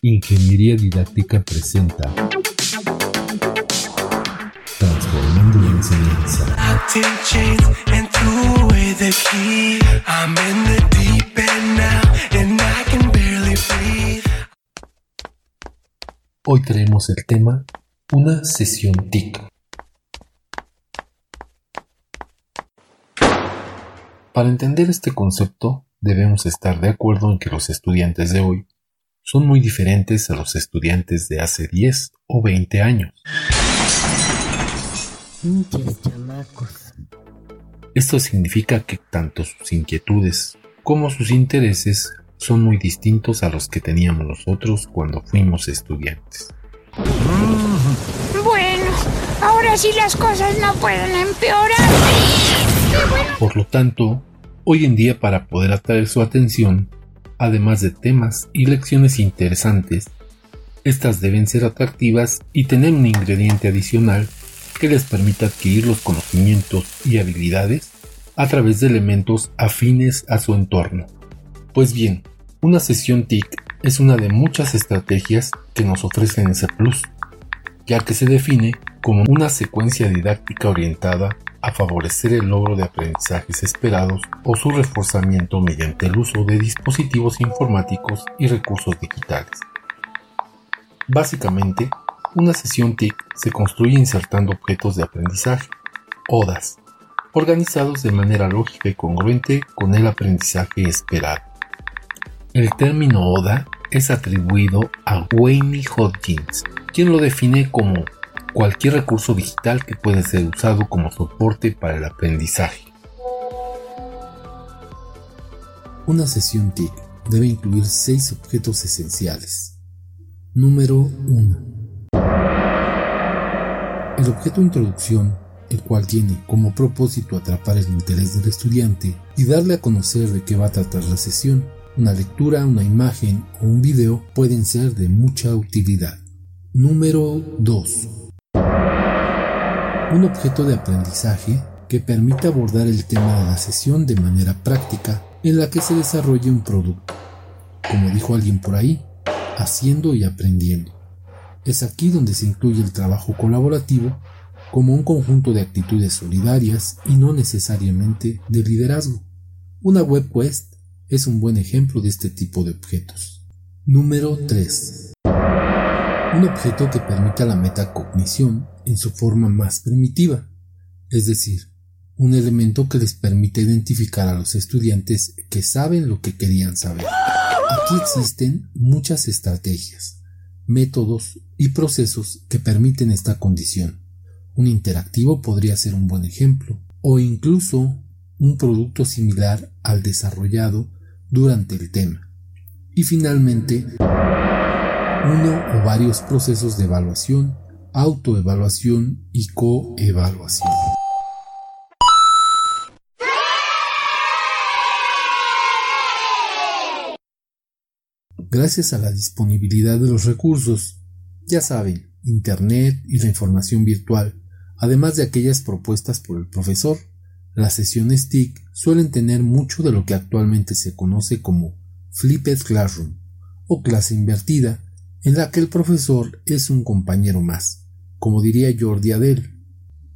Ingeniería Didáctica presenta Transformando la enseñanza. Hoy traemos el tema Una sesión TIC. Para entender este concepto, debemos estar de acuerdo en que los estudiantes de hoy son muy diferentes a los estudiantes de hace 10 o 20 años. Esto significa que tanto sus inquietudes como sus intereses son muy distintos a los que teníamos nosotros cuando fuimos estudiantes. Bueno, ahora sí las cosas no pueden empeorar. Por lo tanto, hoy en día para poder atraer su atención, además de temas y lecciones interesantes, estas deben ser atractivas y tener un ingrediente adicional que les permita adquirir los conocimientos y habilidades a través de elementos afines a su entorno. Pues bien, una sesión TIC es una de muchas estrategias que nos ofrecen ese plus, ya que se define como una secuencia didáctica orientada a favorecer el logro de aprendizajes esperados o su reforzamiento mediante el uso de dispositivos informáticos y recursos digitales. Básicamente, una sesión TIC se construye insertando objetos de aprendizaje, ODAS, organizados de manera lógica y congruente con el aprendizaje esperado. El término ODA es atribuido a Wayne Hodgins, quien lo define como cualquier recurso digital que puede ser usado como soporte para el aprendizaje. Una sesión TIC debe incluir seis objetos esenciales. Número 1. El objeto introducción, el cual tiene como propósito atrapar el interés del estudiante y darle a conocer de qué va a tratar la sesión. Una lectura, una imagen o un video pueden ser de mucha utilidad. Número 2 un objeto de aprendizaje que permite abordar el tema de la sesión de manera práctica en la que se desarrolle un producto. Como dijo alguien por ahí, haciendo y aprendiendo. Es aquí donde se incluye el trabajo colaborativo como un conjunto de actitudes solidarias y no necesariamente de liderazgo. Una web quest es un buen ejemplo de este tipo de objetos. Número 3. Un objeto que permita la metacognición en su forma más primitiva, es decir, un elemento que les permite identificar a los estudiantes que saben lo que querían saber. Aquí existen muchas estrategias, métodos y procesos que permiten esta condición. Un interactivo podría ser un buen ejemplo, o incluso un producto similar al desarrollado durante el tema. Y finalmente, uno o varios procesos de evaluación autoevaluación y coevaluación. Gracias a la disponibilidad de los recursos, ya saben, Internet y la información virtual, además de aquellas propuestas por el profesor, las sesiones TIC suelen tener mucho de lo que actualmente se conoce como Flipped Classroom o clase invertida, en la que el profesor es un compañero más, como diría Jordi Adel.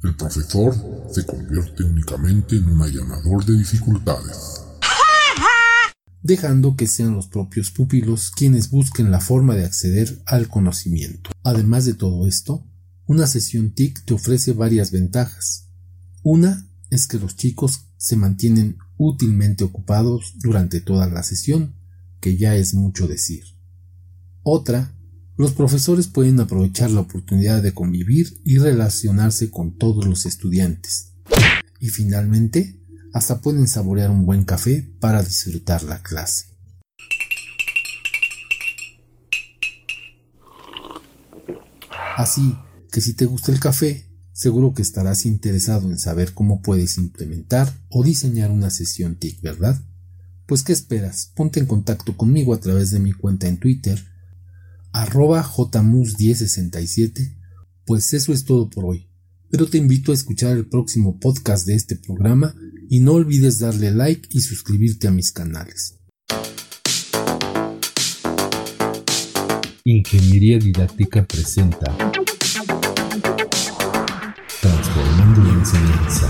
El profesor se convierte únicamente en un allanador de dificultades. Dejando que sean los propios pupilos quienes busquen la forma de acceder al conocimiento. Además de todo esto, una sesión TIC te ofrece varias ventajas. Una es que los chicos se mantienen útilmente ocupados durante toda la sesión, que ya es mucho decir. Otra los profesores pueden aprovechar la oportunidad de convivir y relacionarse con todos los estudiantes. Y finalmente, hasta pueden saborear un buen café para disfrutar la clase. Así que si te gusta el café, seguro que estarás interesado en saber cómo puedes implementar o diseñar una sesión TIC, ¿verdad? Pues ¿qué esperas? Ponte en contacto conmigo a través de mi cuenta en Twitter arroba jmus1067, pues eso es todo por hoy. Pero te invito a escuchar el próximo podcast de este programa y no olvides darle like y suscribirte a mis canales. Ingeniería Didáctica presenta Transformando la enseñanza.